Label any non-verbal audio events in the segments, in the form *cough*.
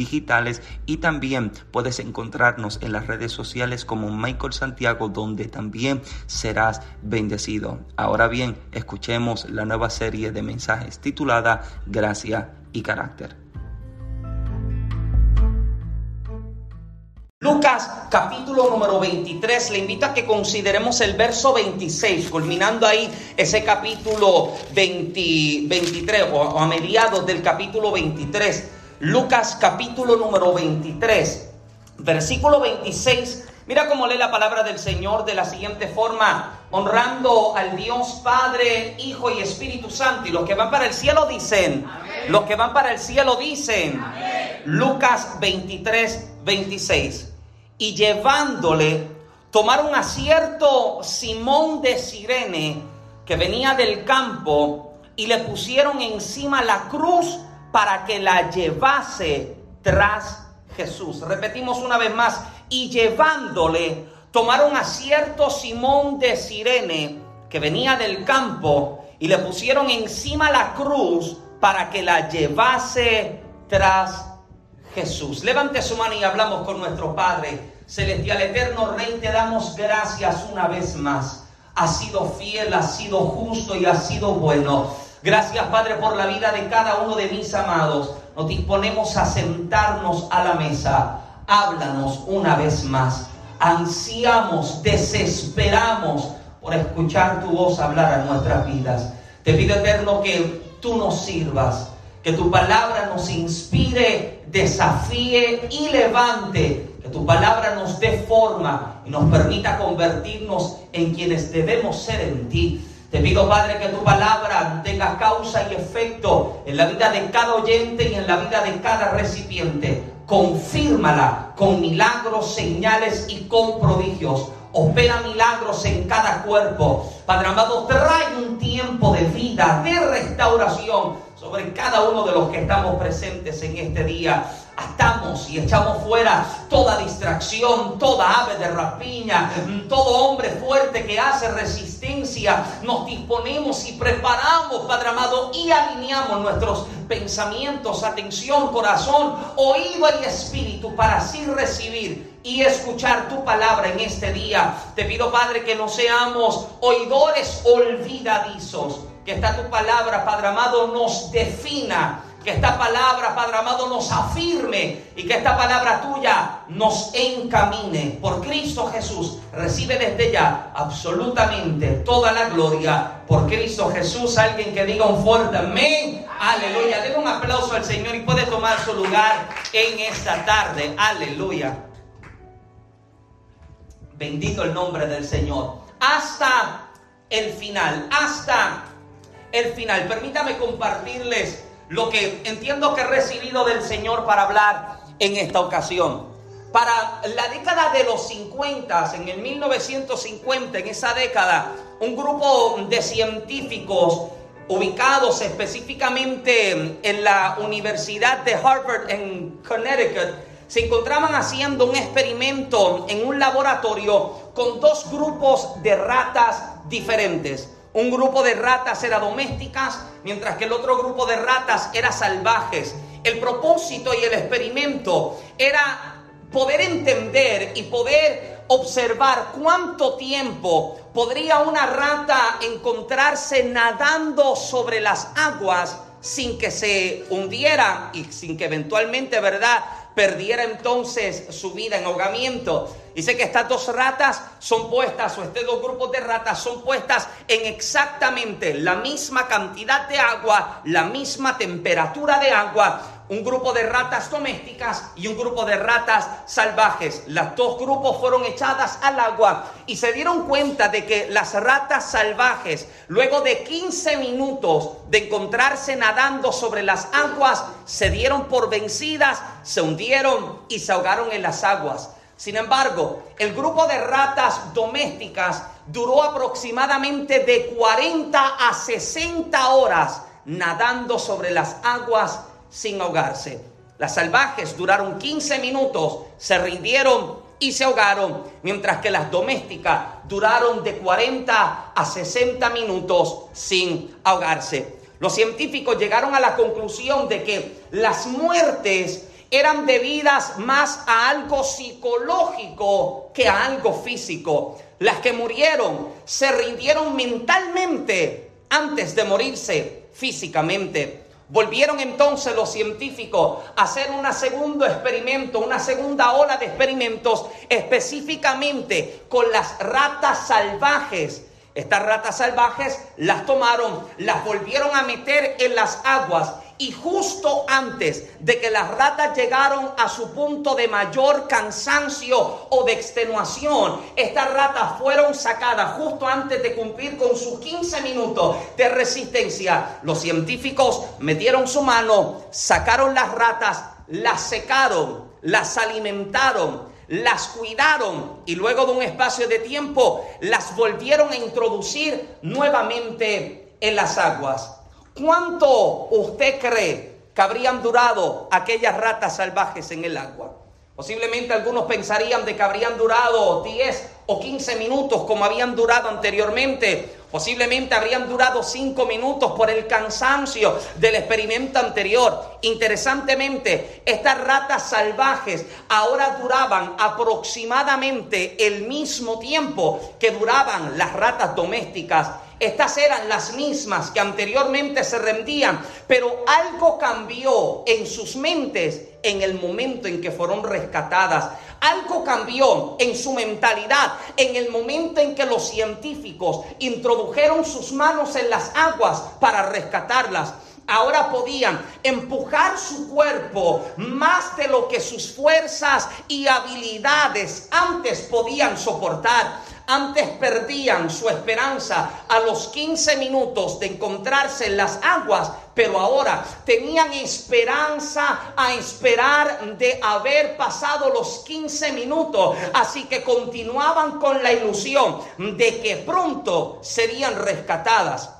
digitales y también puedes encontrarnos en las redes sociales como Michael Santiago donde también serás bendecido. Ahora bien, escuchemos la nueva serie de mensajes titulada Gracia y Carácter. Lucas capítulo número 23, le invito a que consideremos el verso 26, culminando ahí ese capítulo 23 o a mediados del capítulo 23. Lucas capítulo número 23, versículo 26. Mira cómo lee la palabra del Señor de la siguiente forma, honrando al Dios Padre, Hijo y Espíritu Santo. Y los que van para el cielo dicen, los que van para el cielo dicen, Lucas 23, 26. Y llevándole, tomaron a cierto Simón de Sirene, que venía del campo, y le pusieron encima la cruz para que la llevase tras Jesús. Repetimos una vez más, y llevándole, tomaron a cierto Simón de Sirene, que venía del campo, y le pusieron encima la cruz para que la llevase tras Jesús. Levante su mano y hablamos con nuestro Padre. Celestial Eterno Rey, te damos gracias una vez más. Ha sido fiel, ha sido justo y ha sido bueno. Gracias, Padre, por la vida de cada uno de mis amados. Nos disponemos a sentarnos a la mesa. Háblanos una vez más. Ansiamos, desesperamos por escuchar tu voz hablar a nuestras vidas. Te pido, Eterno, que tú nos sirvas, que tu palabra nos inspire, desafíe y levante. Que tu palabra nos dé forma y nos permita convertirnos en quienes debemos ser en ti. Te pido, Padre, que tu palabra tenga causa y efecto en la vida de cada oyente y en la vida de cada recipiente. Confírmala con milagros, señales y con prodigios. Opera milagros en cada cuerpo. Padre amado, trae un tiempo de vida, de restauración sobre cada uno de los que estamos presentes en este día atamos y echamos fuera toda distracción, toda ave de rapiña, todo hombre fuerte que hace resistencia. Nos disponemos y preparamos, Padre amado, y alineamos nuestros pensamientos, atención, corazón, oído y espíritu para así recibir y escuchar tu palabra en este día. Te pido, Padre, que no seamos oidores olvidadizos. Que esta tu palabra, Padre amado, nos defina que esta palabra, Padre amado, nos afirme y que esta palabra tuya nos encamine. Por Cristo Jesús, recibe desde ya absolutamente toda la gloria. Por Cristo Jesús, alguien que diga un fuerte amén. Aleluya. Denle un aplauso al Señor y puede tomar su lugar en esta tarde. Aleluya. Bendito el nombre del Señor. Hasta el final, hasta el final. Permítame compartirles lo que entiendo que he recibido del Señor para hablar en esta ocasión. Para la década de los 50, en el 1950, en esa década, un grupo de científicos ubicados específicamente en la Universidad de Harvard en Connecticut, se encontraban haciendo un experimento en un laboratorio con dos grupos de ratas diferentes. Un grupo de ratas era domésticas, mientras que el otro grupo de ratas era salvajes. El propósito y el experimento era poder entender y poder observar cuánto tiempo podría una rata encontrarse nadando sobre las aguas sin que se hundiera y sin que eventualmente, ¿verdad?, perdiera entonces su vida en ahogamiento. Dice que estas dos ratas son puestas, o estos dos grupos de ratas son puestas en exactamente la misma cantidad de agua, la misma temperatura de agua, un grupo de ratas domésticas y un grupo de ratas salvajes. Los dos grupos fueron echadas al agua y se dieron cuenta de que las ratas salvajes, luego de 15 minutos de encontrarse nadando sobre las aguas, se dieron por vencidas, se hundieron y se ahogaron en las aguas. Sin embargo, el grupo de ratas domésticas duró aproximadamente de 40 a 60 horas nadando sobre las aguas sin ahogarse. Las salvajes duraron 15 minutos, se rindieron y se ahogaron, mientras que las domésticas duraron de 40 a 60 minutos sin ahogarse. Los científicos llegaron a la conclusión de que las muertes eran debidas más a algo psicológico que a algo físico. Las que murieron se rindieron mentalmente antes de morirse físicamente. Volvieron entonces los científicos a hacer un segundo experimento, una segunda ola de experimentos específicamente con las ratas salvajes. Estas ratas salvajes las tomaron, las volvieron a meter en las aguas y justo antes de que las ratas llegaron a su punto de mayor cansancio o de extenuación, estas ratas fueron sacadas justo antes de cumplir con sus 15 minutos de resistencia. Los científicos metieron su mano, sacaron las ratas, las secaron, las alimentaron, las cuidaron y luego de un espacio de tiempo las volvieron a introducir nuevamente en las aguas. ¿Cuánto usted cree que habrían durado aquellas ratas salvajes en el agua? Posiblemente algunos pensarían de que habrían durado 10 o 15 minutos como habían durado anteriormente. Posiblemente habrían durado 5 minutos por el cansancio del experimento anterior. Interesantemente, estas ratas salvajes ahora duraban aproximadamente el mismo tiempo que duraban las ratas domésticas estas eran las mismas que anteriormente se rendían, pero algo cambió en sus mentes en el momento en que fueron rescatadas. Algo cambió en su mentalidad en el momento en que los científicos introdujeron sus manos en las aguas para rescatarlas ahora podían empujar su cuerpo más de lo que sus fuerzas y habilidades antes podían soportar. Antes perdían su esperanza a los 15 minutos de encontrarse en las aguas, pero ahora tenían esperanza a esperar de haber pasado los 15 minutos. Así que continuaban con la ilusión de que pronto serían rescatadas.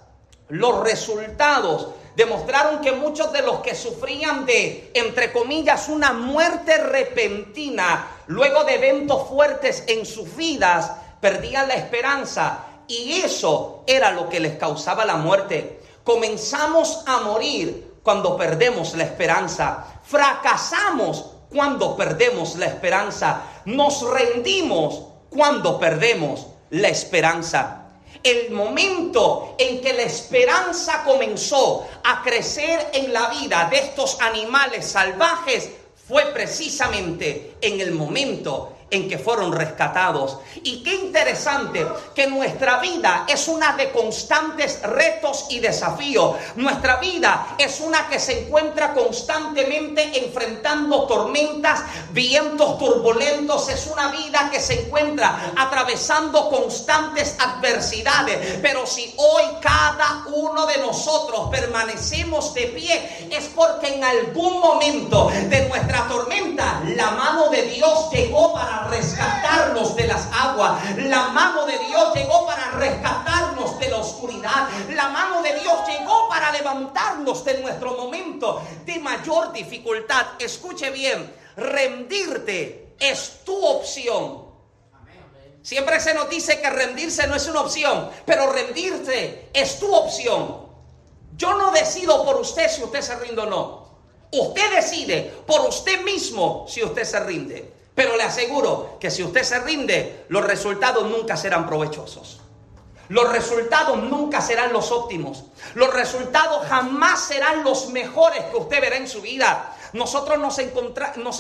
Los resultados demostraron que muchos de los que sufrían de, entre comillas, una muerte repentina, luego de eventos fuertes en sus vidas, perdían la esperanza y eso era lo que les causaba la muerte. Comenzamos a morir cuando perdemos la esperanza. Fracasamos cuando perdemos la esperanza. Nos rendimos cuando perdemos la esperanza. El momento en que la esperanza comenzó a crecer en la vida de estos animales salvajes fue precisamente en el momento en que fueron rescatados. Y qué interesante que nuestra vida es una de constantes retos y desafíos. Nuestra vida es una que se encuentra constantemente enfrentando tormentas, vientos turbulentos. Es una vida que se encuentra atravesando constantes adversidades. Pero si hoy cada uno de nosotros permanecemos de pie, es porque en algún momento de nuestra tormenta la mano de Dios llegó para rescatarnos de las aguas. La mano de Dios llegó para rescatarnos de la oscuridad. La mano de Dios llegó para levantarnos de nuestro momento de mayor dificultad. Escuche bien, rendirte es tu opción. Siempre se nos dice que rendirse no es una opción, pero rendirse es tu opción. Yo no decido por usted si usted se rinde o no. Usted decide por usted mismo si usted se rinde. Pero le aseguro que si usted se rinde, los resultados nunca serán provechosos. Los resultados nunca serán los óptimos. Los resultados jamás serán los mejores que usted verá en su vida. Nosotros nos,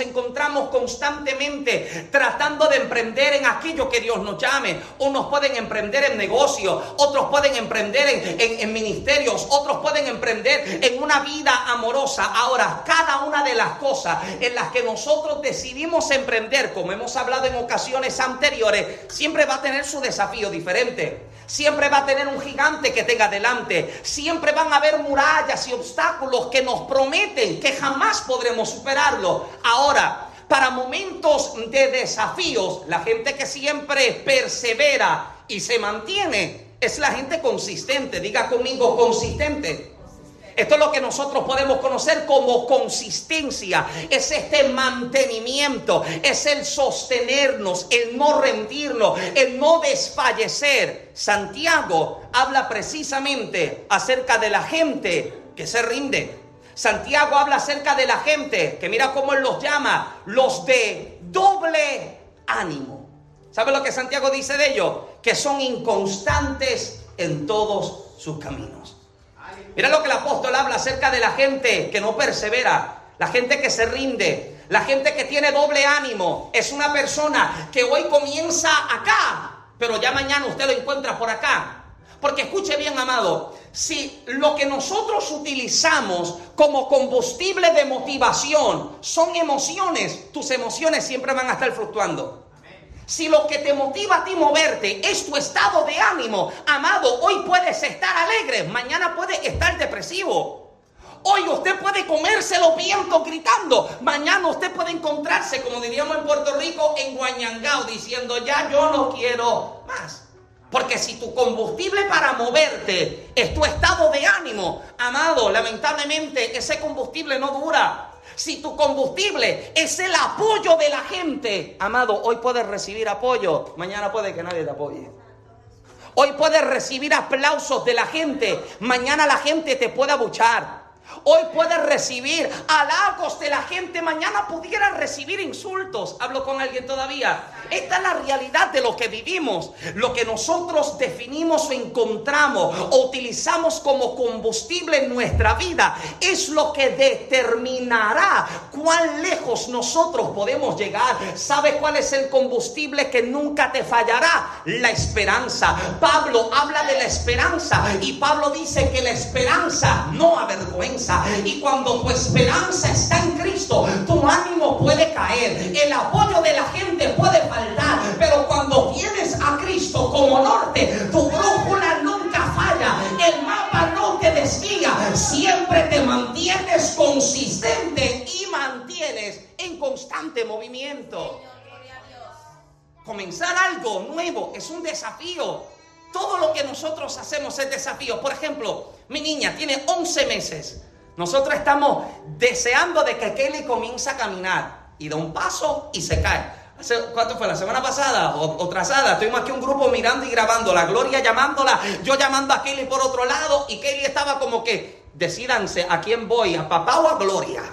encontramos constantemente tratando de emprender en aquello que Dios nos llame. Unos pueden emprender en negocio, otros pueden emprender en, en ministerios, otros pueden emprender en una vida amorosa. Ahora, cada una de las cosas en las que nosotros decidimos emprender, como hemos hablado en ocasiones anteriores, siempre va a tener su desafío diferente. Siempre va a tener un gigante que tenga delante. Siempre van a haber murallas y obstáculos que nos prometen que jamás podremos superarlo. Ahora, para momentos de desafíos, la gente que siempre persevera y se mantiene es la gente consistente. Diga conmigo, consistente. Esto es lo que nosotros podemos conocer como consistencia. Es este mantenimiento, es el sostenernos, el no rendirnos, el no desfallecer. Santiago habla precisamente acerca de la gente que se rinde. Santiago habla acerca de la gente que mira cómo él los llama, los de doble ánimo. ¿Sabe lo que Santiago dice de ellos? Que son inconstantes en todos sus caminos. Mira lo que el apóstol habla acerca de la gente que no persevera, la gente que se rinde, la gente que tiene doble ánimo. Es una persona que hoy comienza acá, pero ya mañana usted lo encuentra por acá. Porque escuche bien, amado, si lo que nosotros utilizamos como combustible de motivación son emociones, tus emociones siempre van a estar fluctuando. Si lo que te motiva a ti moverte es tu estado de ánimo, amado, hoy puedes estar alegre, mañana puedes estar depresivo. Hoy usted puede comerse los vientos gritando. Mañana usted puede encontrarse, como diríamos en Puerto Rico, en Guañangao, diciendo, ya yo no quiero más. Porque si tu combustible para moverte es tu estado de ánimo, amado, lamentablemente ese combustible no dura. Si tu combustible es el apoyo de la gente, amado, hoy puedes recibir apoyo, mañana puede que nadie te apoye. Hoy puedes recibir aplausos de la gente, mañana la gente te puede abuchar. Hoy puedes recibir halagos de la gente, mañana pudieras recibir insultos. Hablo con alguien todavía. Esta es la realidad de lo que vivimos. Lo que nosotros definimos o encontramos o utilizamos como combustible en nuestra vida es lo que determinará cuán lejos nosotros podemos llegar. ¿Sabe cuál es el combustible que nunca te fallará? La esperanza. Pablo habla de la esperanza y Pablo dice que la esperanza no avergüenza. Y cuando tu esperanza está en Cristo, tu ánimo puede caer, el apoyo de la gente puede faltar, pero cuando tienes a Cristo como norte, tu brújula nunca falla, el mapa no te desvía, siempre te mantienes consistente y mantienes en constante movimiento. Comenzar algo nuevo es un desafío. Todo lo que nosotros hacemos es desafío. Por ejemplo, mi niña tiene 11 meses. Nosotros estamos deseando de que Kelly comience a caminar y da un paso y se cae. ¿Cuánto fue? ¿La semana pasada o, o trazada? Estuvimos aquí un grupo mirando y grabando. La Gloria llamándola, yo llamando a Kelly por otro lado y Kelly estaba como que, decidanse a quién voy, a papá o a Gloria.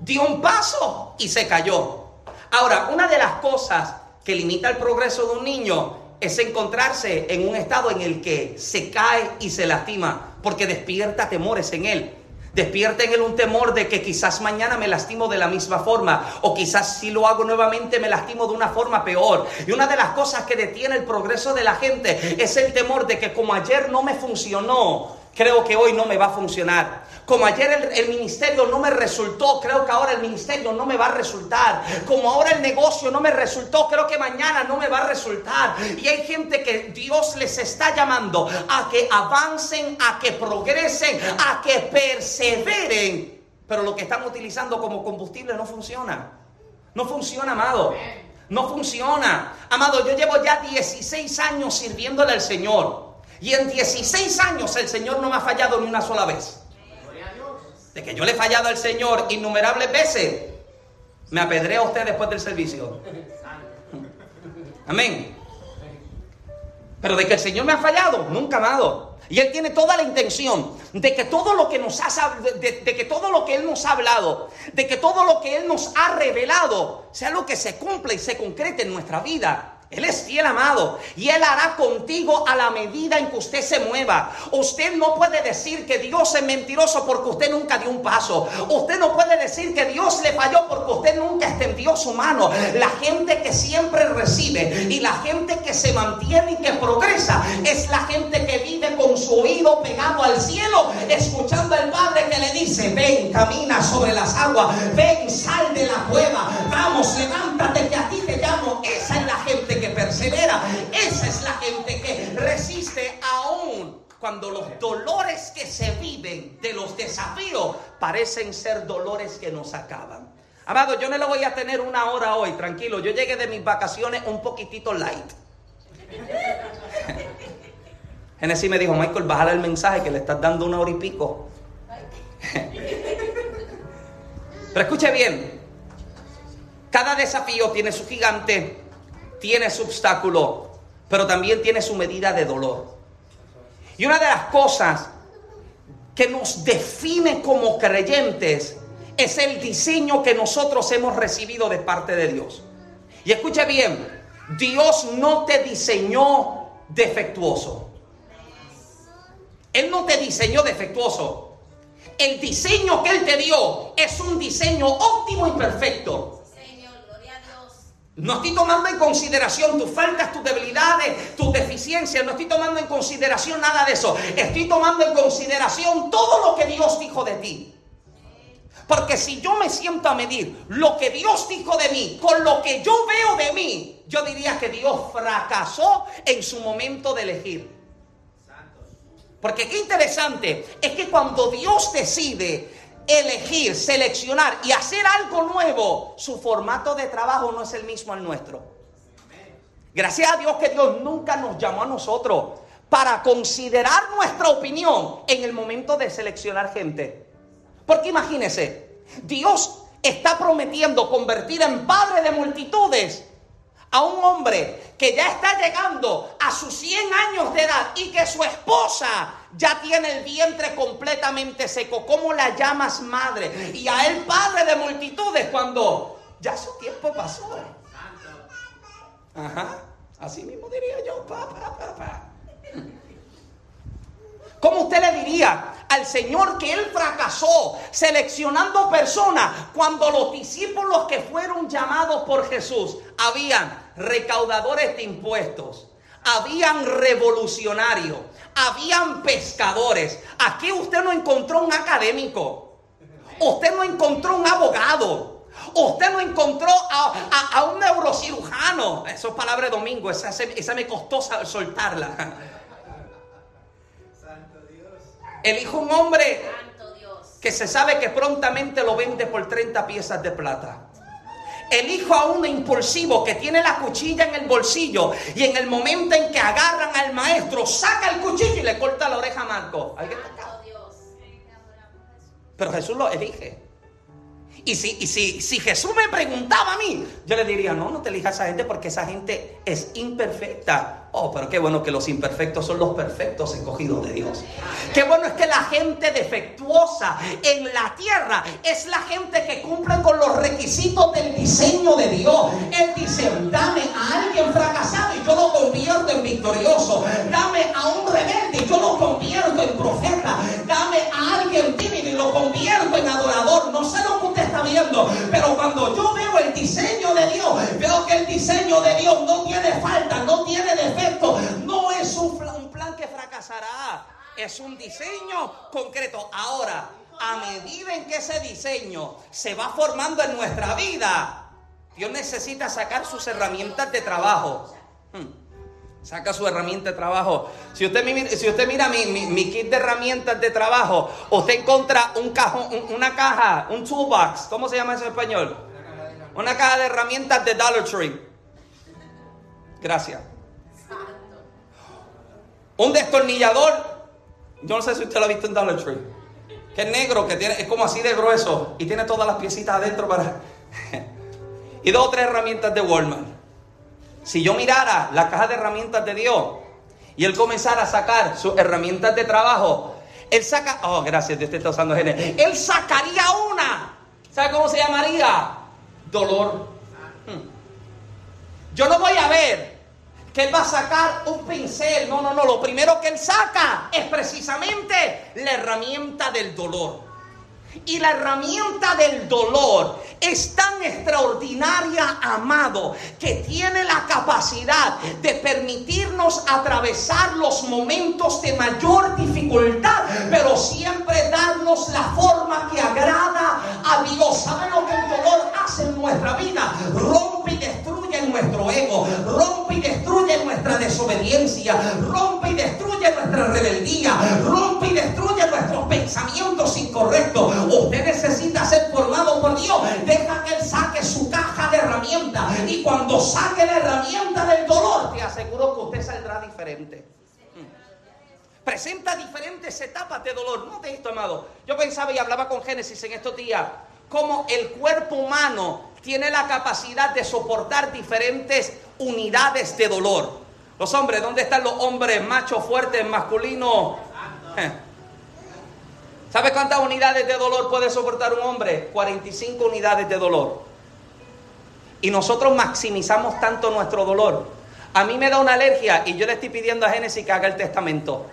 Dio un paso y se cayó. Ahora, una de las cosas que limita el progreso de un niño es encontrarse en un estado en el que se cae y se lastima porque despierta temores en él. Despierta en él un temor de que quizás mañana me lastimo de la misma forma o quizás si lo hago nuevamente me lastimo de una forma peor. Y una de las cosas que detiene el progreso de la gente es el temor de que como ayer no me funcionó, creo que hoy no me va a funcionar. Como ayer el, ministerio no me resultó, creo que ahora el ministerio no me va a resultar. Como ahora el negocio no me resultó, creo que mañana no me va a resultar. Y hay gente que Dios les está llamando a que avancen, a que progresen, a que perseveren. Pero lo que están utilizando como combustible no funciona. No funciona, amado. No funciona. Amado, yo llevo ya 16 años sirviéndole al Señor. Y en 16 años el Señor no me ha fallado ni una sola vez. De que yo le he fallado al Señor innumerables veces, me apedrea usted después del servicio. Amén. Pero de que el Señor me ha fallado, nunca amado. Y Él tiene toda la intención de que todo lo que nos ha, de, que todo lo que Él nos ha hablado, de que todo lo que Él nos ha revelado, sea lo que se cumpla y se concrete en nuestra vida. Él es fiel amado y Él hará contigo a la medida en que usted se mueva. Usted no puede decir que Dios es mentiroso porque usted nunca dio un paso. Usted no puede decir que Dios le falló porque usted nunca extendió su mano. La gente que siempre recibe y la gente que se mantiene y que progresa es la gente que vive con su oído pegado al cielo, escuchando al Padre que le dice, ven, camina sobre las aguas, ven, sal de la cueva, vamos, levántate que a ti te llamo. Esa es la Esa es la gente que resiste aún cuando los dolores que se viven de los desafíos parecen ser dolores que nos acaban. Amado, yo no lo voy a tener una hora hoy, tranquilo. Yo llegué de mis vacaciones un poquitito light. Genesis me dijo, Michael, bájale el mensaje que le estás dando una hora y pico. Pero escuche bien, cada desafío tiene su gigante tiene su obstáculo, pero también tiene su medida de dolor. Y una de las cosas que nos define como creyentes es el diseño que nosotros hemos recibido de parte de Dios. Y escuche bien, Dios no te diseñó defectuoso. Él no te diseñó defectuoso. El diseño que Él te dio es un diseño óptimo y perfecto. No estoy tomando en consideración tus faltas, tus debilidades, tus deficiencias. No estoy tomando en consideración nada de eso. Estoy tomando en consideración todo lo que Dios dijo de ti. Porque si yo me siento a medir lo que Dios dijo de mí con lo que yo veo de mí, yo diría que Dios fracasó en su momento de elegir. Porque qué interesante es que cuando Dios decide elegir, seleccionar y hacer algo nuevo, su formato de trabajo no es el mismo al nuestro. Gracias a Dios que Dios nunca nos llamó a nosotros para considerar nuestra opinión en el momento de seleccionar gente. Porque imagínese, Dios está prometiendo convertir en padre de multitudes a un hombre que ya está llegando a sus 100 años de edad y que su esposa ya tiene el vientre completamente seco. ¿Cómo la llamas madre? Y a él padre de multitudes cuando ya su tiempo pasó. Ajá, así mismo diría yo, papá, papá. ¿Cómo usted le diría al Señor que Él fracasó seleccionando personas cuando los discípulos que fueron llamados por Jesús habían recaudadores de impuestos, habían revolucionarios, habían pescadores? Aquí usted no encontró un académico, usted no encontró un abogado, Usted no encontró a, un neurocirujano. Eso es palabra de domingo. Esa, esa me costó soltarla. Elijo un hombre que se sabe que prontamente lo vende por 30 piezas de plata. Elijo a un impulsivo que tiene la cuchilla en el bolsillo y en el momento en que agarran al maestro, saca el cuchillo y le corta la oreja a Marco. Pero Jesús lo elige. Y si, si, si Jesús me preguntaba a mí, yo le diría, no, no te elijas a esa gente porque esa gente es imperfecta. Oh, pero qué bueno que los imperfectos son los perfectos escogidos de Dios. Qué bueno es que la gente defectuosa en la tierra es la gente que cumple con los requisitos del diseño de Dios. Él dice, dame a alguien fracasado y yo lo convierto en victorioso. Dame a un rebelde y yo lo convierto en profeta. Dame a alguien tímido y lo convierto viendo. Pero cuando yo veo el diseño de Dios, veo que el diseño de Dios no tiene falta, no tiene defecto, no es un plan que fracasará. Es un diseño concreto. Ahora, a medida en que ese diseño se va formando en nuestra vida, Dios necesita sacar sus herramientas de trabajo. Hmm. Saca su herramienta de trabajo. Si usted, si usted mira mi, kit de herramientas de trabajo, usted encuentra un cajón, una caja, un toolbox. ¿Cómo se llama eso en español? Una caja de herramientas de Dollar Tree. Gracias. Un destornillador. Yo no sé si usted lo ha visto en Dollar Tree. Que es negro, que tiene, es como así de grueso. Y tiene todas las piecitas adentro para. *laughs* y dos o tres herramientas de Walmart. Si yo mirara la caja de herramientas de Dios y él comenzara a sacar sus herramientas de trabajo, él saca, oh, gracias, Dios te está usando. Él sacaría una. ¿Sabe cómo se llamaría? Dolor. Hmm. Yo no voy a ver que él va a sacar un pincel. No, no, no. Lo primero que él saca es precisamente la herramienta del dolor. Y la herramienta del dolor es tan extraordinaria, amado, que tiene la capacidad de permitirnos atravesar los momentos de mayor dificultad, pero siempre darnos la forma que agrada a Dios. ¿Saben lo que el dolor hace en nuestra vida? Rompe y destruye nuestro ego, rompe y destruye nuestra desobediencia, rompe y destruye nuestra rebeldía, rompe y destruye nuestros pensamientos incorrectos Usted necesita ser formado por Dios. Deja que Él saque su caja de herramientas. Y cuando saque la herramienta del dolor, te aseguro que usted saldrá diferente. Presenta diferentes etapas de dolor. No de esto, amado. Yo pensaba y hablaba con Génesis en estos días. Cómo el cuerpo humano tiene la capacidad de soportar diferentes unidades de dolor. Los hombres, ¿dónde están los hombres machos, fuertes, masculinos? ¿Sabe cuántas unidades de dolor puede soportar un hombre? 45 unidades de dolor. Y nosotros maximizamos tanto nuestro dolor. A mí me da una alergia y yo le estoy pidiendo a Génesis que haga el testamento.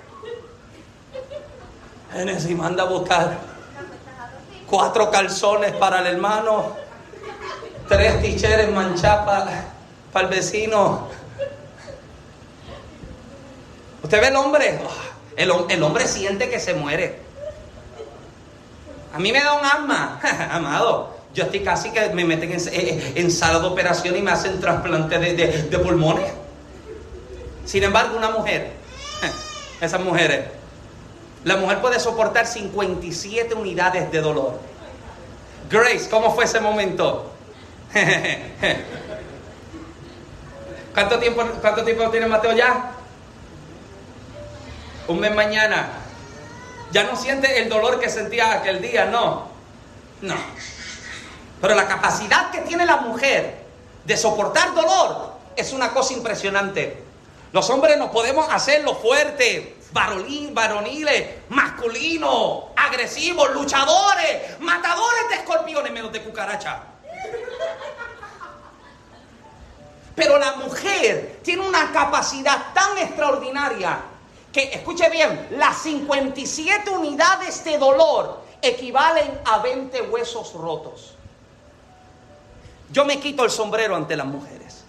Génesis manda a buscar cuatro calzones para el hermano, tres ticheres manchadas para el vecino. ¿Usted ve el hombre? El, el hombre siente que se muere. A mí me da un alma, *laughs* amado. Yo estoy casi que me meten en, sala de operación y me hacen trasplante de, pulmones. Sin embargo, una mujer, *laughs* esas mujeres, la mujer puede soportar 57 unidades de dolor. Grace, ¿cómo fue ese momento? *laughs* ¿Cuánto tiempo, ¿Cuánto tiempo tiene Mateo ya? Un mes mañana. Ya no siente el dolor que sentía aquel día, no. No. Pero la capacidad que tiene la mujer de soportar dolor es una cosa impresionante. Los hombres nos podemos hacerlo fuerte, varoniles, masculinos, agresivos, luchadores, matadores de escorpiones, menos de cucaracha. Pero la mujer tiene una capacidad tan extraordinaria que, escuche bien, las 57 unidades de dolor equivalen a 20 huesos rotos. Yo me quito el sombrero ante las mujeres.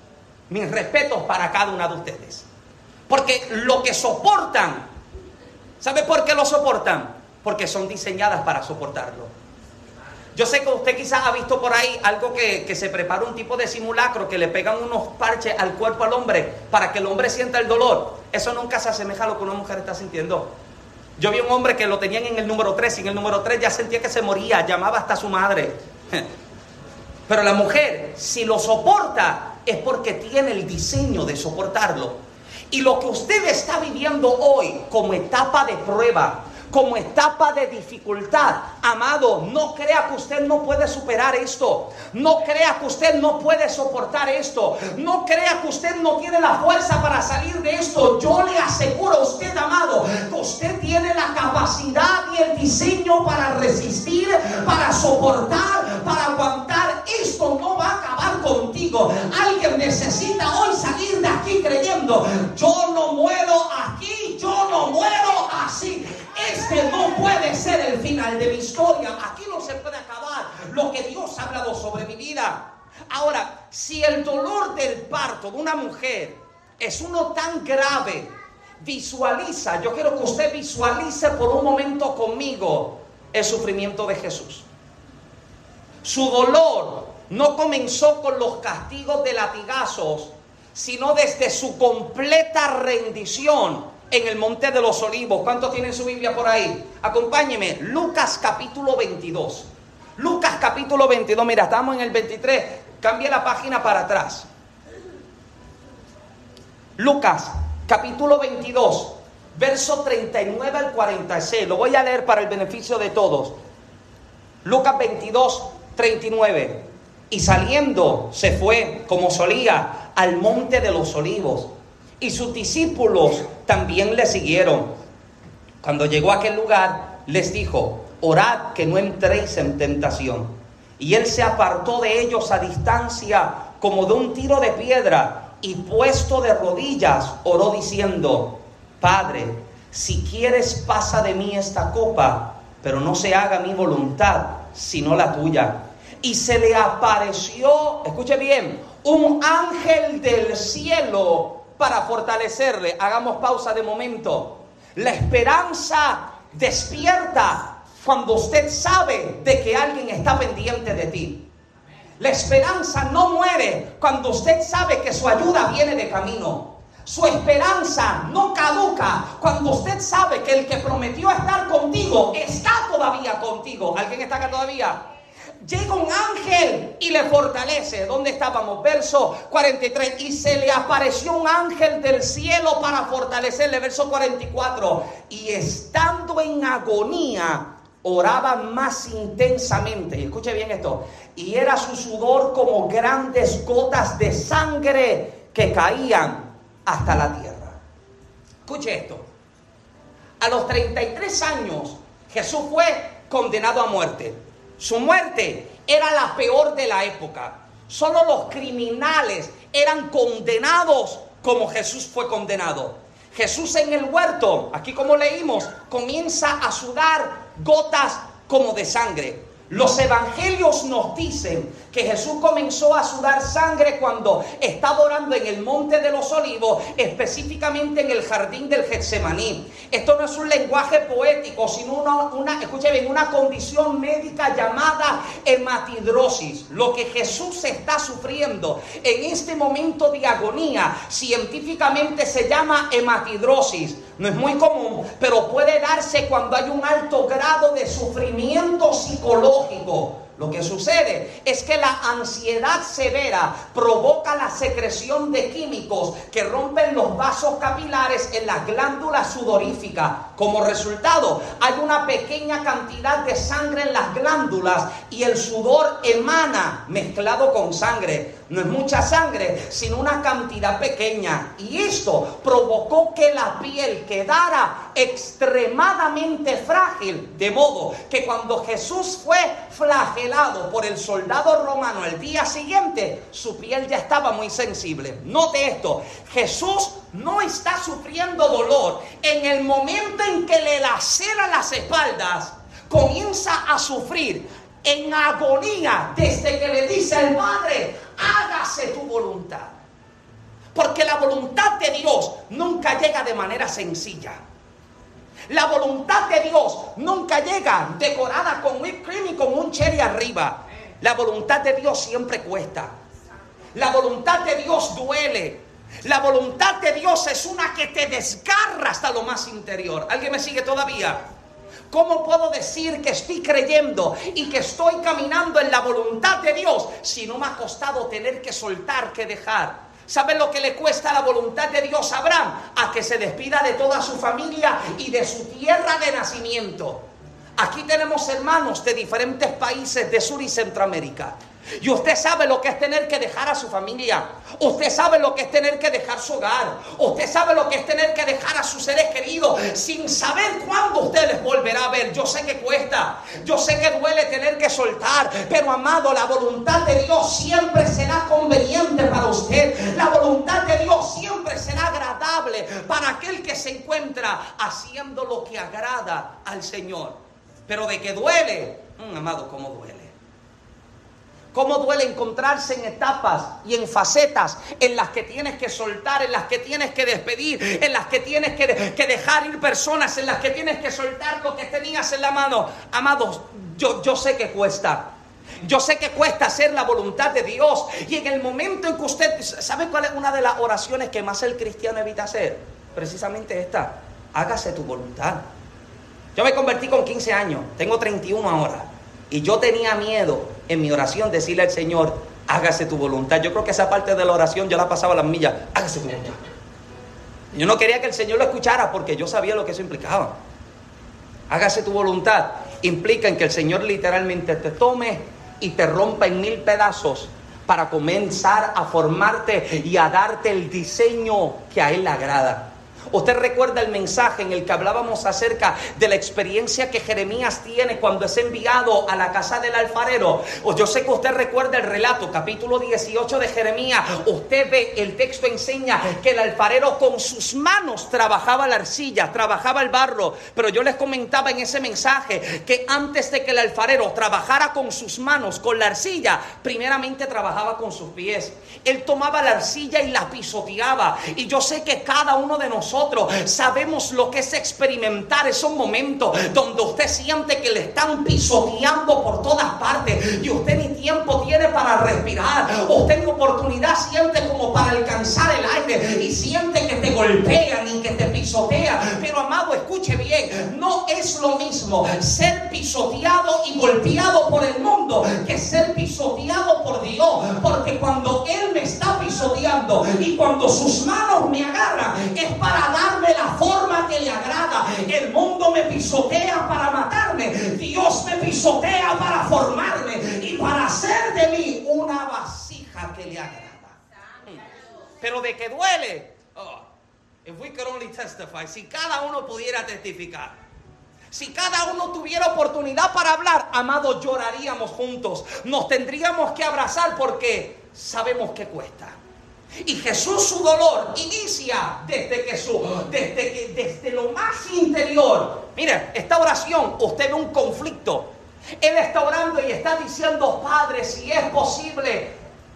Mis respetos para cada una de ustedes. Porque lo que soportan, ¿sabe por qué lo soportan? Porque son diseñadas para soportarlo. Yo sé que usted quizás ha visto por ahí algo que, se prepara un tipo de simulacro que le pegan unos parches al cuerpo al hombre para que el hombre sienta el dolor. Eso nunca se asemeja a lo que una mujer está sintiendo. Yo vi un hombre que lo tenían en el número 3 y en el número 3 ya sentía que se moría, llamaba hasta su madre. *laughs* Pero la mujer, si lo soporta, es porque tiene el diseño de soportarlo. Y lo que usted está viviendo hoy como etapa de prueba, como etapa de dificultad. Amado, no crea que usted no puede superar esto. No crea que usted no puede soportar esto. No crea que usted no tiene la fuerza para salir de esto. Yo le aseguro a usted, amado, que usted tiene la capacidad y el diseño para resistir, para soportar, para aguantar. Esto no va a acabar contigo. Alguien necesita hoy salir de aquí creyendo, yo no muero aquí, yo no muero así. Este no puede ser el final de mi historia. Aquí no se puede acabar lo que Dios ha hablado sobre mi vida. Ahora, si el dolor del parto de una mujer es uno tan grave, visualiza, yo quiero que usted visualice por un momento conmigo el sufrimiento de Jesús. Su dolor no comenzó con los castigos de latigazos, sino desde su completa rendición en el Monte de los Olivos. ¿Cuántos tienen su Biblia por ahí? Acompáñeme, Lucas capítulo 22. Lucas capítulo 22, mira, estamos en el 23, cambia la página para atrás. Lucas capítulo 22, verso 39 al 46. Lo voy a leer para el beneficio de todos. Lucas 22, 39. Y saliendo se fue, como solía, al monte de los olivos. Y sus discípulos también le siguieron. Cuando llegó a aquel lugar, les dijo, orad que no entréis en tentación. Y él se apartó de ellos a distancia como de un tiro de piedra y puesto de rodillas oró diciendo, Padre, si quieres pasa de mí esta copa, pero no se haga mi voluntad, sino la tuya. Y se le apareció, escuche bien, un ángel del cielo para fortalecerle. Hagamos pausa de momento. La esperanza despierta cuando usted sabe de que alguien está pendiente de ti. La esperanza no muere cuando usted sabe que su ayuda viene de camino. Su esperanza no caduca cuando usted sabe que el que prometió estar contigo está todavía contigo. ¿Alguien está acá todavía? Llega un ángel y le fortalece. ¿Dónde estábamos? Verso 43. Y se le apareció un ángel del cielo para fortalecerle. Verso 44. Y estando en agonía, oraba más intensamente. Y escuche bien esto. Y era su sudor como grandes gotas de sangre que caían hasta la tierra. Escuche esto. A los 33 años Jesús fue condenado a muerte. Su muerte era la peor de la época. Solo los criminales eran condenados como Jesús fue condenado. Jesús en el huerto, aquí como leímos, comienza a sudar gotas como de sangre. Los evangelios nos dicen que Jesús comenzó a sudar sangre cuando estaba orando en el monte de los olivos, específicamente en el jardín del Getsemaní. Esto no es un lenguaje poético, sino una, una bien, una condición médica llamada hematidrosis. Lo que Jesús está sufriendo en este momento de agonía, científicamente se llama hematidrosis. No es muy común, pero puede darse cuando hay un alto grado de sufrimiento psicológico lo que sucede es que la ansiedad severa provoca la secreción de químicos que rompen los vasos capilares en la glándula sudorífica. Como resultado, hay una pequeña cantidad de sangre en las glándulas y el sudor emana mezclado con sangre. No es mucha sangre, sino una cantidad pequeña. Y esto provocó que la piel quedara extremadamente frágil, de modo que cuando Jesús fue flagelado por el soldado romano el día siguiente, su piel ya estaba muy sensible. Note esto, Jesús no está sufriendo dolor. En el momento en que le lacera las espaldas, comienza a sufrir en agonía desde que le dice al Padre, hágase tu voluntad. Porque la voluntad de Dios nunca llega de manera sencilla. La voluntad de Dios nunca llega decorada con whipped cream y con un cherry arriba. La voluntad de Dios siempre cuesta. La voluntad de Dios duele. La voluntad de Dios es una que te desgarra hasta lo más interior. ¿Alguien me sigue todavía? ¿Cómo puedo decir que estoy creyendo y que estoy caminando en la voluntad de Dios si no me ha costado tener que soltar, que dejar? ¿Saben lo que le cuesta la voluntad de Dios a Abraham? A que se despida de toda su familia y de su tierra de nacimiento. Aquí tenemos hermanos de diferentes países de Sur y Centroamérica. Y usted sabe lo que es tener que dejar a su familia. Usted sabe lo que es tener que dejar su hogar. Usted sabe lo que es tener que dejar a sus seres queridos sin saber cuándo usted les volverá a ver. Yo sé que cuesta. Yo sé que duele tener que soltar. Pero amado, la voluntad de Dios siempre será conveniente para usted. La voluntad de Dios siempre será agradable para aquel que se encuentra haciendo lo que agrada al Señor. Pero de que duele, mm, amado, ¿cómo duele? Cómo duele encontrarse en etapas y en facetas en las que tienes que soltar, en las que tienes que despedir, en las que tienes que, que dejar ir personas, en las que tienes que soltar lo que tenías en la mano. Amados, yo, yo sé que cuesta. Yo sé que cuesta hacer la voluntad de Dios. Y en el momento en que usted, ¿sabe cuál es una de las oraciones que más el cristiano evita hacer? Precisamente esta. Hágase tu voluntad. Yo me convertí con 15 años, tengo 31 ahora. Y yo tenía miedo en mi oración decirle al Señor, hágase tu voluntad. Yo creo que esa parte de la oración yo la pasaba a las millas, hágase tu voluntad. Yo no quería que el Señor lo escuchara porque yo sabía lo que eso implicaba. Hágase tu voluntad. Implica en que el Señor literalmente te tome y te rompa en mil pedazos para comenzar a formarte y a darte el diseño que a Él le agrada. Usted recuerda el mensaje en el que hablábamos acerca de la experiencia que Jeremías tiene cuando es enviado a la casa del alfarero. O yo sé que usted recuerda el relato, capítulo 18 de Jeremías. Usted ve, el texto enseña que el alfarero con sus manos trabajaba la arcilla, trabajaba el barro. Pero yo les comentaba en ese mensaje que antes de que el alfarero trabajara con sus manos, con la arcilla, primeramente trabajaba con sus pies. Él tomaba la arcilla y la pisoteaba. Y yo sé que cada uno de nosotros sabemos lo que es experimentar esos momentos donde usted siente que le están pisoteando por todas partes y usted ni tiempo tiene para respirar. Usted ni oportunidad siente como para alcanzar el aire y siente que te golpean y que te pisotean. Pero amado, escuche bien, no es lo mismo ser pisoteado y golpeado por el mundo que ser pisoteado por Dios. Porque cuando Él me está pisoteando y cuando sus manos me agarran, es para darme la forma que le agrada. El mundo me pisotea para matarme. Dios me pisotea para formarme y para hacer de mí una vasija que le agrada. Pero de que duele. Oh, if we could only testify, si cada uno pudiera testificar. Si cada uno tuviera oportunidad para hablar, amados, lloraríamos juntos. Nos tendríamos que abrazar porque sabemos que cuesta. Y Jesús su dolor inicia desde que su, desde que, desde lo más interior. Mire, esta oración, usted ve un conflicto. Él está orando y está diciendo, Padre, si es posible,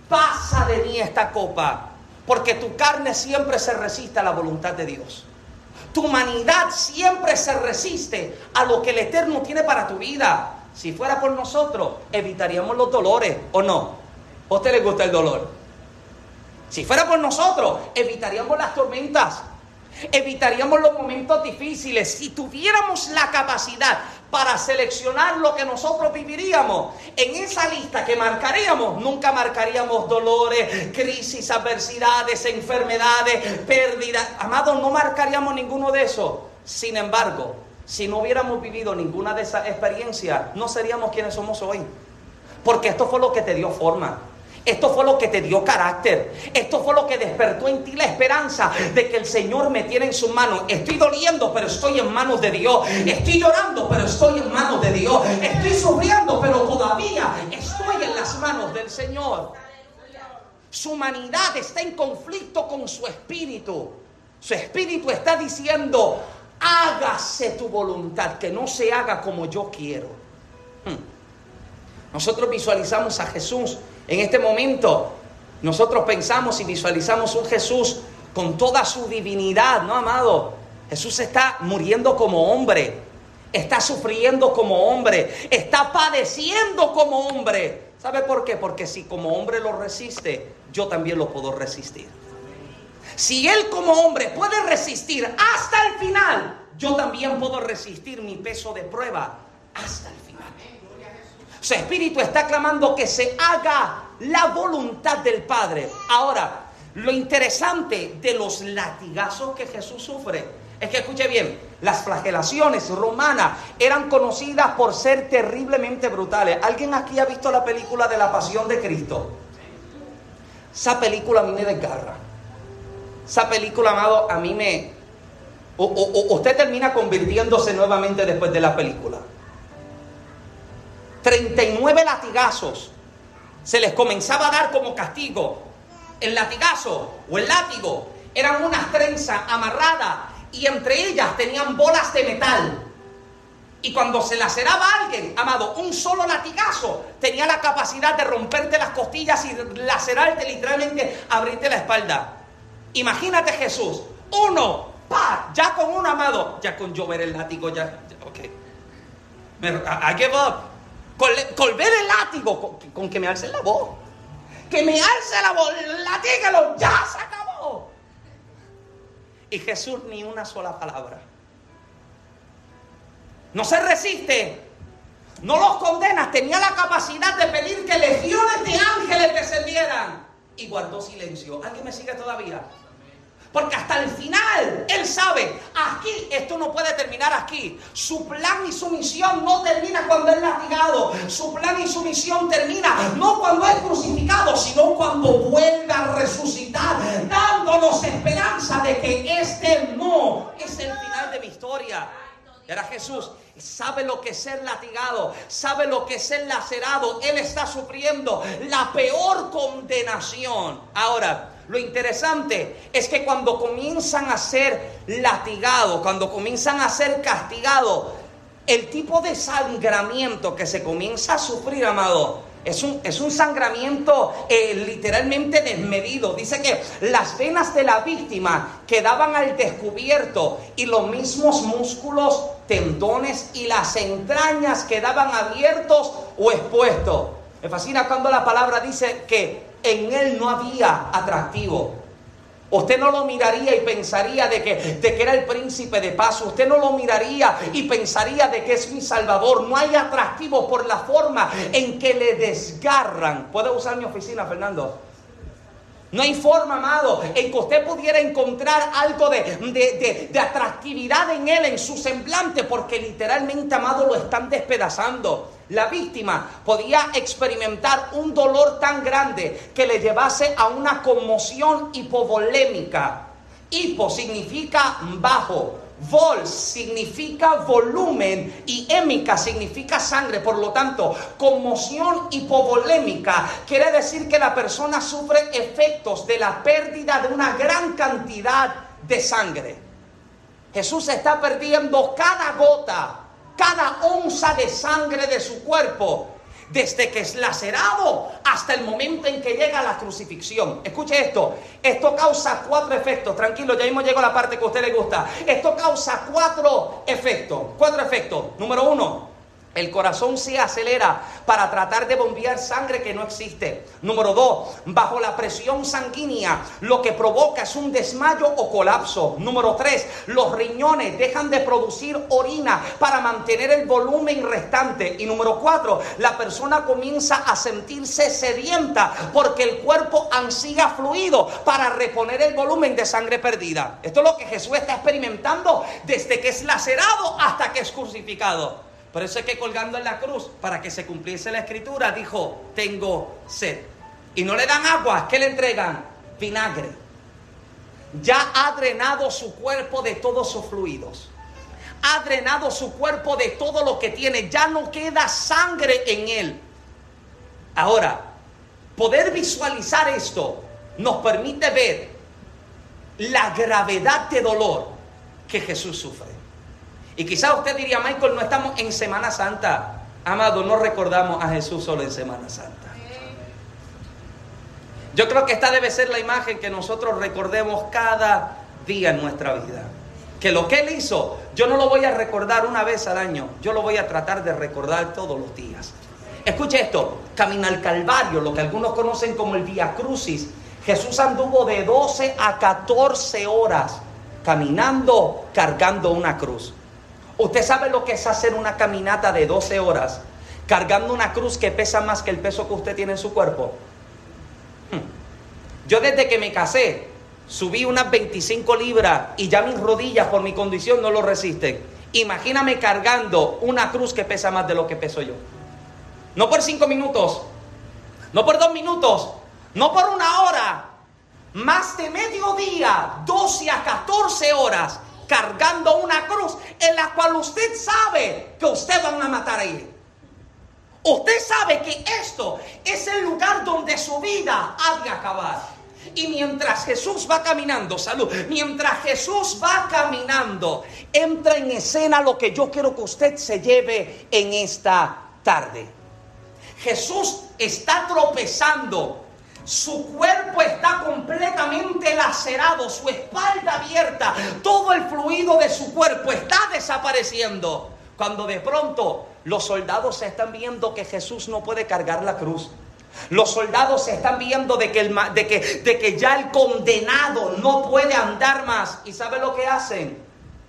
pasa de mí esta copa. Porque tu carne siempre se resiste a la voluntad de Dios. Tu humanidad siempre se resiste a lo que el Eterno tiene para tu vida. Si fuera por nosotros, evitaríamos los dolores, ¿o no? ¿A usted le gusta el dolor? Si fuera por nosotros, evitaríamos las tormentas, evitaríamos los momentos difíciles. Si tuviéramos la capacidad para seleccionar lo que nosotros viviríamos, en esa lista que marcaríamos, nunca marcaríamos dolores, crisis, adversidades, enfermedades, pérdidas. Amados, no marcaríamos ninguno de esos. Sin embargo, si no hubiéramos vivido ninguna de esas experiencias, no seríamos quienes somos hoy. Porque esto fue lo que te dio forma. Esto fue lo que te dio carácter. Esto fue lo que despertó en ti la esperanza de que el Señor me tiene en sus manos. Estoy doliendo, pero estoy en manos de Dios. Estoy llorando, pero estoy en manos de Dios. Estoy sufriendo, pero todavía estoy en las manos del Señor. Su humanidad está en conflicto con su espíritu. Su espíritu está diciendo, hágase tu voluntad, que no se haga como yo quiero. Hmm. Nosotros visualizamos a Jesús en este momento. Nosotros pensamos y visualizamos un Jesús con toda su divinidad, ¿no, amado? Jesús está muriendo como hombre, está sufriendo como hombre, está padeciendo como hombre. ¿Sabe por qué? Porque si como hombre lo resiste, yo también lo puedo resistir. Si Él como hombre puede resistir hasta el final, yo también puedo resistir mi peso de prueba hasta el final. Su espíritu está clamando que se haga la voluntad del Padre. Ahora, lo interesante de los latigazos que Jesús sufre es que escuche bien, las flagelaciones romanas eran conocidas por ser terriblemente brutales. ¿Alguien aquí ha visto la película de la Pasión de Cristo? Esa película a mí me desgarra. Esa película, amado, a mí me... usted termina convirtiéndose nuevamente después de la película. 39 latigazos se les comenzaba a dar como castigo. El latigazo o el látigo eran unas trenzas amarradas y entre ellas tenían bolas de metal. Y cuando se laceraba alguien, amado, un solo latigazo tenía la capacidad de romperte las costillas y lacerarte literalmente, abrirte la espalda. Imagínate Jesús, uno, ya con un amado, ya con llover el látigo, ya, ok. I give up. Con, ver el látigo, con, que me alce la voz. Que me alce la voz, latígalo, ya se acabó. Y Jesús ni una sola palabra. No se resiste. No los condenas. Tenía la capacidad de pedir que legiones de ángeles descendieran. Y guardó silencio. ¿Alguien me sigue todavía? Porque hasta el final Él sabe, aquí esto no puede terminar aquí. Su plan y su misión no termina cuando es latigado. Su plan y su misión termina no cuando es crucificado, sino cuando vuelve a resucitar, dándonos esperanza de que este no es el final de mi historia. Era Jesús. Sabe lo que es ser latigado, sabe lo que es ser lacerado. Él está sufriendo la peor condenación. Ahora, lo interesante es que cuando comienzan a ser latigados, cuando comienzan a ser castigados, el tipo de sangramiento que se comienza a sufrir, amado, es un, es un sangramiento eh, literalmente desmedido. Dice que las venas de la víctima quedaban al descubierto y los mismos músculos, tendones y las entrañas quedaban abiertos o expuestos. Me fascina cuando la palabra dice que en él no había atractivo. Usted no lo miraría y pensaría de que, de que era el príncipe de paz. Usted no lo miraría y pensaría de que es mi salvador. No hay atractivo por la forma en que le desgarran. ¿Puede usar mi oficina, Fernando? No hay forma, amado, en que usted pudiera encontrar algo de, de, de, atractividad en él, en su semblante, porque literalmente, amado, lo están despedazando. La víctima podía experimentar un dolor tan grande que le llevase a una conmoción hipovolémica. Hipo significa bajo, Vol significa volumen y émica significa sangre. Por lo tanto, conmoción hipovolémica quiere decir que la persona sufre efectos de la pérdida de una gran cantidad de sangre. Jesús está perdiendo cada gota cada onza de sangre de su cuerpo, desde que es lacerado hasta el momento en que llega la crucifixión. Escuche esto, esto causa cuatro efectos, tranquilo, ya mismo llego a la parte que a usted le gusta. Esto causa cuatro efectos, cuatro efectos. Número uno, el corazón se acelera para tratar de bombear sangre que no existe. Número dos, bajo la presión sanguínea, lo que provoca es un desmayo o colapso. Número tres, los riñones dejan de producir orina para mantener el volumen restante. Y número cuatro, la persona comienza a sentirse sedienta porque el cuerpo ansía fluido para reponer el volumen de sangre perdida. Esto es lo que Jesús está experimentando desde que es lacerado hasta que es crucificado. Por eso es que colgando en la cruz, para que se cumpliese la escritura, dijo, tengo sed. Y no le dan agua, ¿qué le entregan? Vinagre. Ya ha drenado su cuerpo de todos sus fluidos. Ha drenado su cuerpo de todo lo que tiene. Ya no queda sangre en él. Ahora, poder visualizar esto nos permite ver la gravedad de dolor que Jesús sufre. Y quizá usted diría, Michael, no estamos en Semana Santa. Amado, no recordamos a Jesús solo en Semana Santa. Yo creo que esta debe ser la imagen que nosotros recordemos cada día en nuestra vida. Que lo que Él hizo, yo no lo voy a recordar una vez al año, yo lo voy a tratar de recordar todos los días. Escuche esto, camina al Calvario, lo que algunos conocen como el Via Crucis. Jesús anduvo de 12 a 14 horas caminando, cargando una cruz. ¿Usted sabe lo que es hacer una caminata de 12 horas cargando una cruz que pesa más que el peso que usted tiene en su cuerpo? Hmm. Yo desde que me casé subí unas 25 libras y ya mis rodillas por mi condición no lo resisten. Imagíname cargando una cruz que pesa más de lo que peso yo. No por 5 minutos, no por 2 minutos, no por una hora, más de medio día, 12 a 14 horas cargando una cruz en la cual usted sabe que usted van a matar ahí. Usted sabe que esto es el lugar donde su vida ha de acabar. Y mientras Jesús va caminando, salud, mientras Jesús va caminando, entra en escena lo que yo quiero que usted se lleve en esta tarde. Jesús está tropezando, su cuerpo está completamente lacerado, su espalda abierta, todo el fluido de su cuerpo está desapareciendo. Cuando de pronto los soldados están viendo que Jesús no puede cargar la cruz. Los soldados se están viendo de que, de que ya el condenado no puede andar más. ¿Y sabe lo que hacen?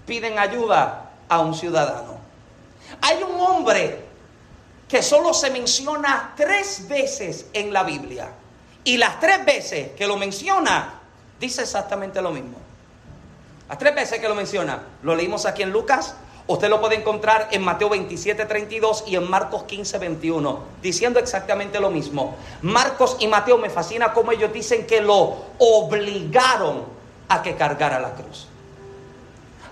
Piden ayuda a un ciudadano. Hay un hombre que solo se menciona tres veces en la Biblia. Y las tres veces que lo menciona, dice exactamente lo mismo. Las tres veces que lo menciona, lo leímos aquí en Lucas, Usted lo puede encontrar en Mateo 27, 32 y en Marcos 15, 21, diciendo exactamente lo mismo. Marcos y Mateo me fascina cómo ellos dicen que lo obligaron a que cargara la cruz.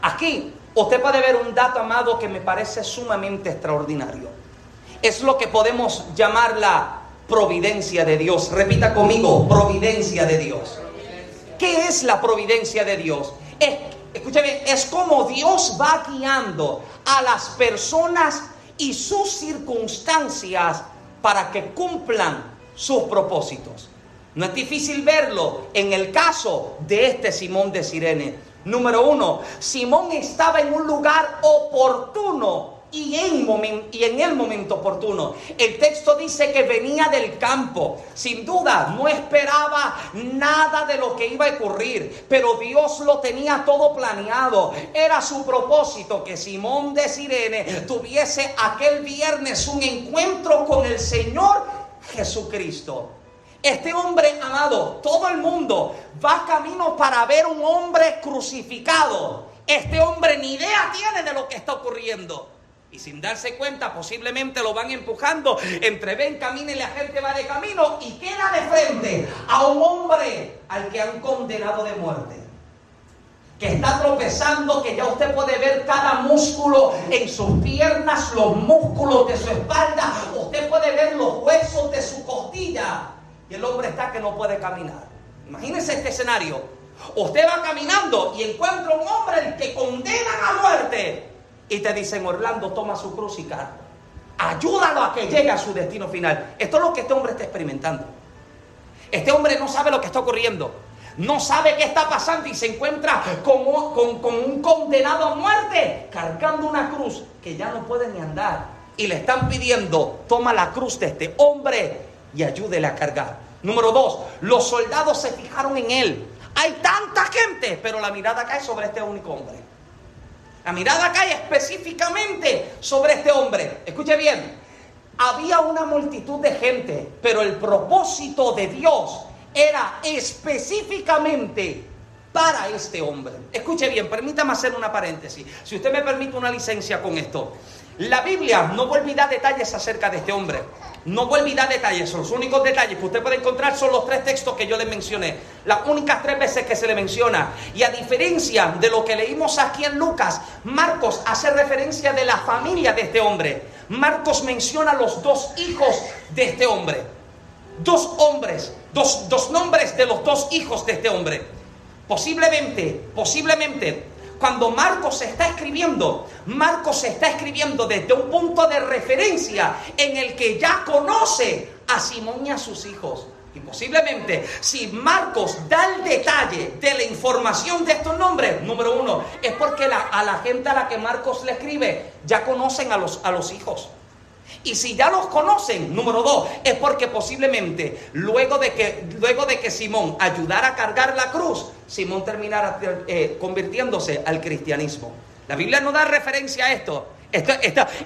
Aquí usted puede ver un dato, amado, que me parece sumamente extraordinario. Es lo que podemos llamar la providencia de Dios. Repita conmigo, providencia de Dios. ¿Qué es la providencia de Dios? Es escúchame, es como Dios va guiando a las personas y sus circunstancias para que cumplan sus propósitos. No es difícil verlo en el caso de este Simón de Sirene. Número uno, Simón estaba en un lugar oportuno y en, el momento oportuno. El texto dice que venía del campo. Sin duda, no esperaba nada de lo que iba a ocurrir, pero Dios lo tenía todo planeado. Era su propósito que Simón de Sirene tuviese aquel viernes un encuentro con el Señor Jesucristo. Este hombre amado, todo el mundo va camino para ver un hombre crucificado. Este hombre ni idea tiene de lo que está ocurriendo. Y sin darse cuenta, posiblemente lo van empujando. Entre ven, y la gente va de camino y queda de frente a un hombre al que han condenado de muerte. Que está tropezando, que ya usted puede ver cada músculo en sus piernas, los músculos de su espalda. Usted puede ver los huesos de su costilla. Y el hombre está que no puede caminar. Imagínense este escenario. Usted va caminando y encuentra un hombre al que condenan a muerte y te dicen, Orlando, toma su cruz y carga. Ayúdalo a que llegue a su destino final. Esto es lo que este hombre está experimentando. Este hombre no sabe lo que está ocurriendo. No sabe qué está pasando y se encuentra con, con un condenado a muerte cargando una cruz que ya no puede ni andar. Y le están pidiendo, toma la cruz de este hombre y ayúdele a cargar. Número dos, los soldados se fijaron en él. Hay tanta gente, pero la mirada cae sobre este único hombre. La mirada cae específicamente sobre este hombre. Escuche bien, había una multitud de gente, pero el propósito de Dios era específicamente para este hombre. Escuche bien, permítame hacer una paréntesis. Si usted me permite una licencia con esto. La Biblia no vuelve a dar detalles acerca de este hombre. No vuelve a dar detalles. Los únicos detalles que usted puede encontrar son los tres textos que yo le mencioné. Las únicas tres veces que se le menciona. Y a diferencia de lo que leímos aquí en Lucas, Marcos hace referencia de la familia de este hombre. Marcos menciona los dos hijos de este hombre. Dos hombres, dos, dos nombres de los dos hijos de este hombre. Posiblemente, posiblemente cuando Marcos se está escribiendo, Marcos se está escribiendo desde un punto de referencia en el que ya conoce a Simón y a sus hijos. Y posiblemente, si Marcos da el detalle de la información de estos nombres, número uno, es porque a la gente a la que Marcos le escribe ya conocen a los, a los hijos. Y si ya los conocen, número dos, es porque posiblemente luego de que, luego de que Simón ayudara a cargar la cruz, Simón terminara eh, convirtiéndose al cristianismo. La Biblia no da referencia a esto. Esto,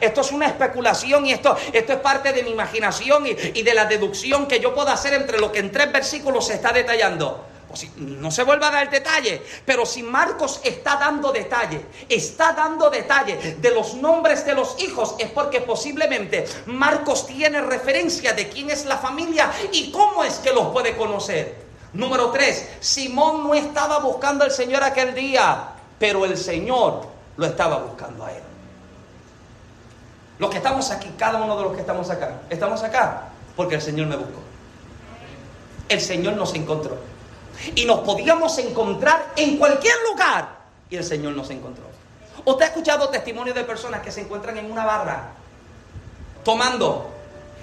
esto, es una especulación y esto, esto es parte de mi imaginación y, y de la deducción que yo puedo hacer entre lo que en tres versículos se está detallando no se vuelva a dar detalle, pero si Marcos está dando detalle, está dando detalle de los nombres de los hijos, es porque posiblemente Marcos tiene referencia de quién es la familia y cómo es que los puede conocer. Número tres, Simón no estaba buscando al Señor aquel día, pero el Señor lo estaba buscando a él. Los que estamos aquí, cada uno de los que estamos acá, estamos acá porque el Señor me buscó. El Señor nos encontró. Y nos podíamos encontrar en cualquier lugar y el Señor nos encontró. ¿Usted ha escuchado testimonios de personas que se encuentran en una barra tomando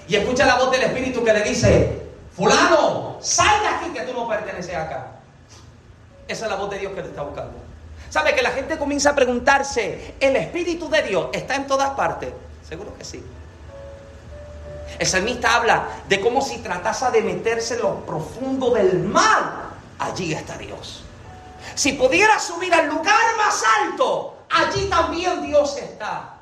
y escucha la voz del Espíritu que le dice, fulano, sal de aquí que tú no perteneces acá? Esa es la voz de Dios que te está buscando. ¿Sabe que la gente comienza a preguntarse, ¿el Espíritu de Dios está en todas partes? Seguro que sí. El salmista habla de cómo si tratase de meterse en lo profundo del mar, allí está Dios. Si pudiera subir al lugar más alto, allí también Dios está.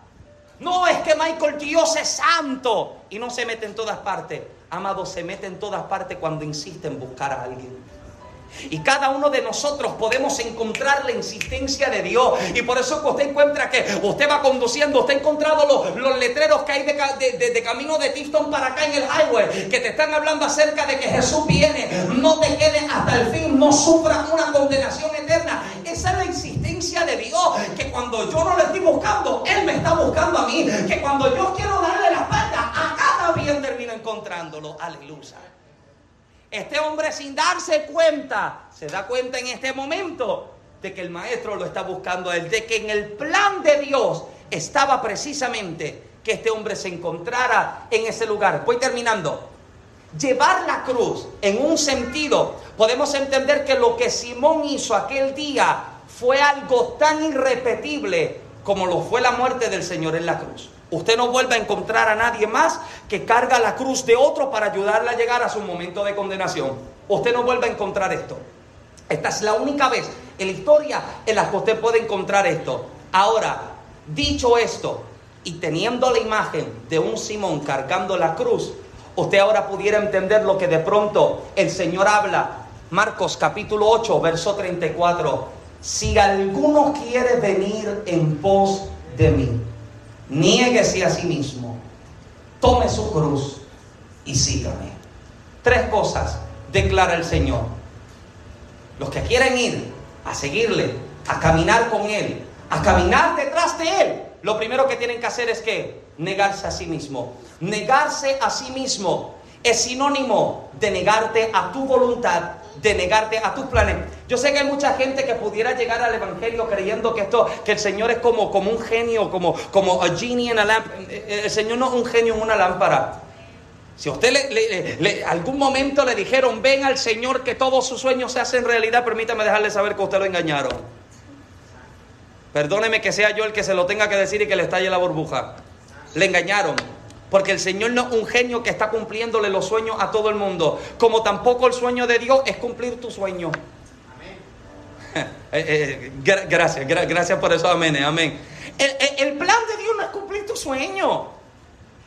No es que Michael Dios es santo y no se mete en todas partes. Amado, se mete en todas partes cuando insiste en buscar a alguien. Y cada uno de nosotros podemos encontrar la insistencia de Dios. Y por eso que usted encuentra que usted va conduciendo, usted ha encontrado los, letreros que hay de, camino de Tifton para acá en el highway, que te están hablando acerca de que Jesús viene. No te quedes hasta el fin, no sufras una condenación eterna. Esa es la insistencia de Dios, que cuando yo no le estoy buscando, Él me está buscando a mí. Que cuando yo quiero darle la espalda, acá también termino encontrándolo. Aleluya. Este hombre sin darse cuenta, se da cuenta en este momento de que el maestro lo está buscando a él, de que en el plan de Dios estaba precisamente que este hombre se encontrara en ese lugar. Voy terminando. Llevar la cruz en un sentido, podemos entender que lo que Simón hizo aquel día fue algo tan irrepetible como lo fue la muerte del Señor en la cruz. Usted no vuelve a encontrar a nadie más que carga la cruz de otro para ayudarle a llegar a su momento de condenación. Usted no vuelve a encontrar esto. Esta es la única vez en la historia en la que usted puede encontrar esto. Ahora, dicho esto, y teniendo la imagen de un Simón cargando la cruz, usted ahora pudiera entender lo que de pronto el Señor habla. Marcos capítulo 8, verso 34. Si alguno quiere venir en pos de mí niéguese a sí mismo, tome su cruz y sígame. Tres cosas declara el Señor. Los que quieren ir a seguirle, a caminar con Él, a caminar detrás de Él, lo primero que tienen que hacer es que negarse a sí mismo. Negarse a sí mismo es sinónimo de negarte a tu voluntad de negarte a tus planes. Yo sé que hay mucha gente que pudiera llegar al evangelio creyendo que esto, que el Señor es como, como un genio, como, como a genie en a lamp. El Señor no es un genio en una lámpara. Si a usted le, algún momento le dijeron, ven al Señor que todos sus sueños se hacen realidad, permítame dejarle saber que usted lo engañaron. Perdóneme que sea yo el que se lo tenga que decir y que le estalle la burbuja. Le engañaron. Porque el Señor no es un genio que está cumpliéndole los sueños a todo el mundo. Como tampoco el sueño de Dios es cumplir tu sueño. Amén. *laughs* Eh, eh, gracias, gracias por eso, amén, eh, amén. El, plan de Dios no es cumplir tu sueño.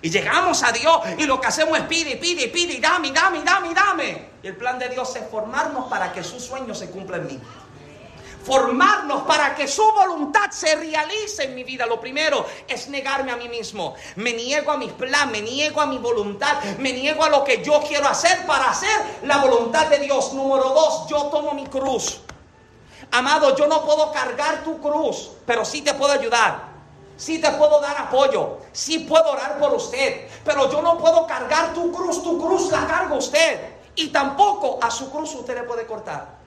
Y llegamos a Dios y lo que hacemos es pide, pide, pide, y dame, dame, dame, dame. Y el plan de Dios es formarnos para que su sueño se cumpla en mí formarnos para que su voluntad se realice en mi vida. Lo primero es negarme a mí mismo. Me niego a mis planes, me niego a mi voluntad, me niego a lo que yo quiero hacer para hacer la voluntad de Dios. Número dos, yo tomo mi cruz. Amado, yo no puedo cargar tu cruz, pero sí te puedo ayudar. Sí te puedo dar apoyo, sí puedo orar por usted, pero yo no puedo cargar tu cruz, tu cruz la carga usted. Y tampoco a su cruz usted le puede cortar.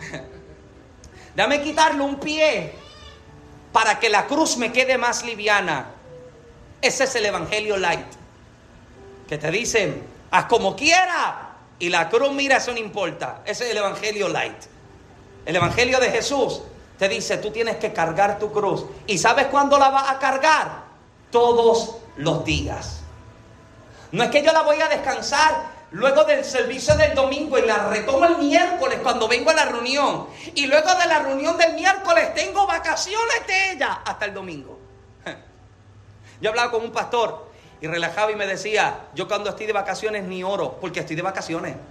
*laughs* Dame quitarle un pie para que la cruz me quede más liviana. Ese es el Evangelio light. Que te dicen, haz como quiera. Y la cruz, mira, eso no importa. Ese es el Evangelio light. El Evangelio de Jesús te dice, tú tienes que cargar tu cruz. ¿Y sabes cuándo la vas a cargar? Todos los días. No es que yo la voy a descansar luego del servicio del domingo y la retomo el miércoles cuando vengo a la reunión. Y luego de la reunión del miércoles tengo vacaciones de ella hasta el domingo. *laughs* Yo hablaba con un pastor y relajaba y me decía, yo cuando estoy de vacaciones ni oro, porque estoy de vacaciones. *laughs*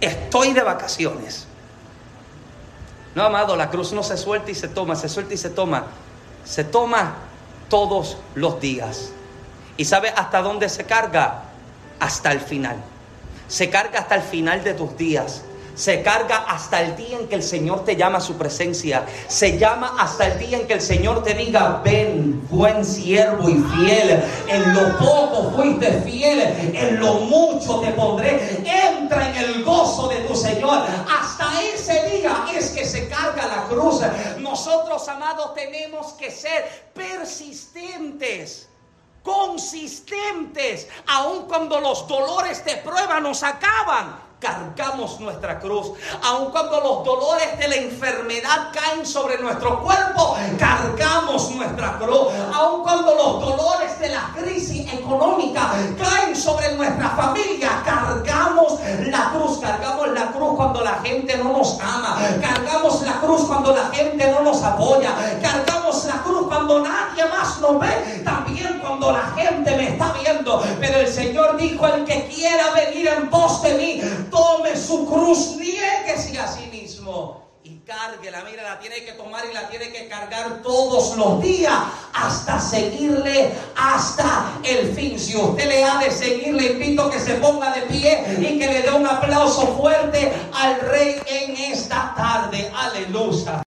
Estoy de vacaciones. No, amado, la cruz no se suelta y se toma, se suelta y se toma. Se toma todos los días. ¿Y sabe hasta dónde se carga? Hasta el final. Se carga hasta el final de tus días. se carga hasta el día en que el Señor te llama a su presencia. Se llama hasta el día en que el Señor te diga, ven, buen siervo y fiel. En lo poco fuiste fiel, en lo mucho te pondré. Entra en el gozo de tu Señor. Hasta ese día es que se carga la cruz. Nosotros, amados, tenemos que ser persistentes consistentes, aun cuando los dolores de prueba nos acaban cargamos nuestra cruz. Aun cuando los dolores de la enfermedad caen sobre nuestro cuerpo, cargamos nuestra cruz. Aun cuando los dolores de la crisis económica caen sobre nuestra familia, cargamos la cruz. Cargamos la cruz cuando la gente no nos ama. Cargamos la cruz cuando la gente no nos apoya. Cargamos la cruz cuando nadie más nos ve. También cuando la gente me está viendo. Pero el Señor dijo, el que quiera venir en pos de mí, tome su cruz, nieguese a sí mismo y cárguela. Mira, la tiene que tomar y la tiene que cargar todos los días hasta seguirle hasta el fin. Si usted le ha de seguir, le invito que se ponga de pie y que le dé un aplauso fuerte al Rey en esta tarde. Aleluya.